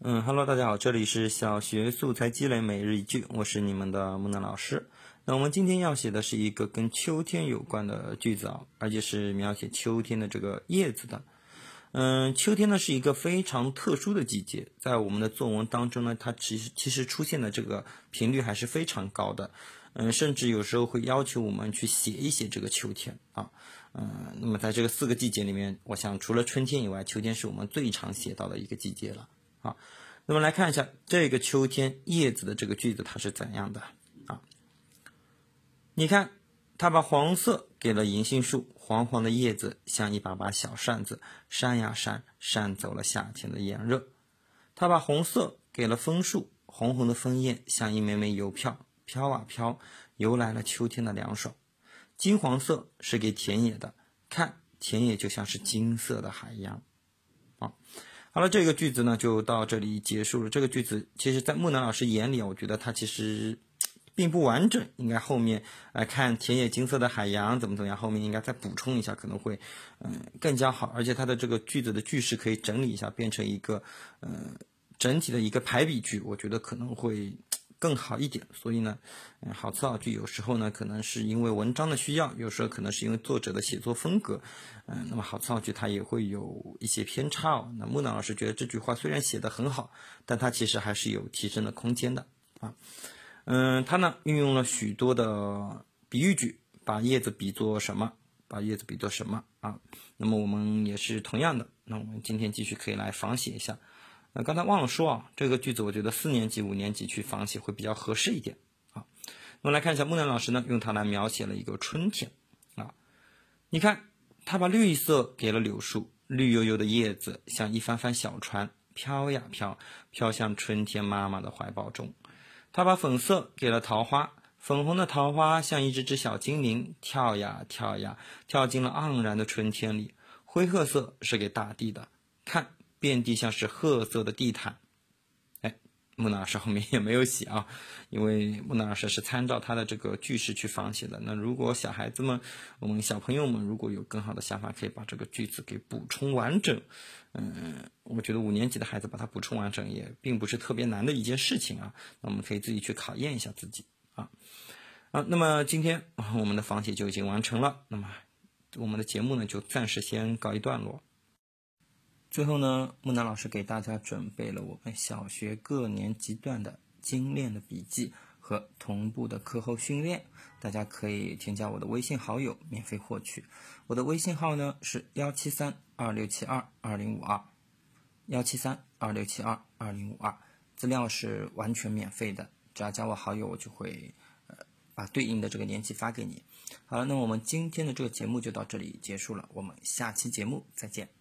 嗯哈喽，大家好，这里是小学素材积累每日一句，我是你们的木讷老师。那我们今天要写的是一个跟秋天有关的句子啊，而且是描写秋天的这个叶子的。嗯，秋天呢是一个非常特殊的季节，在我们的作文当中呢，它其实其实出现的这个频率还是非常高的。嗯，甚至有时候会要求我们去写一写这个秋天啊。嗯，那么在这个四个季节里面，我想除了春天以外，秋天是我们最常写到的一个季节了。啊，那么来看一下这个秋天叶子的这个句子，它是怎样的啊？你看，他把黄色给了银杏树，黄黄的叶子像一把把小扇子，扇呀扇，扇走了夏天的炎热。他把红色给了枫树，红红的枫叶像一枚枚邮票，飘啊飘，邮来了秋天的凉爽。金黄色是给田野的，看田野就像是金色的海洋，啊。好了，这个句子呢就到这里结束了。这个句子其实，在木南老师眼里，我觉得它其实并不完整，应该后面来看田野金色的海洋怎么怎么样，后面应该再补充一下，可能会嗯更加好。而且它的这个句子的句式可以整理一下，变成一个嗯整体的一个排比句，我觉得可能会。更好一点，所以呢，嗯，好词好句有时候呢，可能是因为文章的需要，有时候可能是因为作者的写作风格，嗯，那么好词好句它也会有一些偏差哦。那木兰老师觉得这句话虽然写得很好，但它其实还是有提升的空间的啊。嗯，它呢运用了许多的比喻句，把叶子比作什么？把叶子比作什么啊？那么我们也是同样的，那我们今天继续可以来仿写一下。那刚才忘了说啊，这个句子我觉得四年级、五年级去仿写会比较合适一点啊。我们来看一下木兰老师呢，用它来描写了一个春天啊。你看，他把绿色给了柳树，绿油油的叶子像一帆帆小船，飘呀飘，飘向春天妈妈的怀抱中。他把粉色给了桃花，粉红的桃花像一只只小精灵，跳呀跳呀，跳进了盎然的春天里。灰褐色是给大地的，遍地像是褐色的地毯，哎，木老师后面也没有写啊，因为木老师是参照他的这个句式去仿写的。那如果小孩子们，我们小朋友们如果有更好的想法，可以把这个句子给补充完整。嗯，我觉得五年级的孩子把它补充完整也并不是特别难的一件事情啊。那我们可以自己去考验一下自己啊。啊，那么今天我们的仿写就已经完成了，那么我们的节目呢就暂时先告一段落。最后呢，木南老师给大家准备了我们小学各年级段的精炼的笔记和同步的课后训练，大家可以添加我的微信好友免费获取。我的微信号呢是幺七三二六七二二零五二，幺七三二六七二二零五二，资料是完全免费的，只要加我好友，我就会呃把对应的这个年级发给你。好了，那我们今天的这个节目就到这里结束了，我们下期节目再见。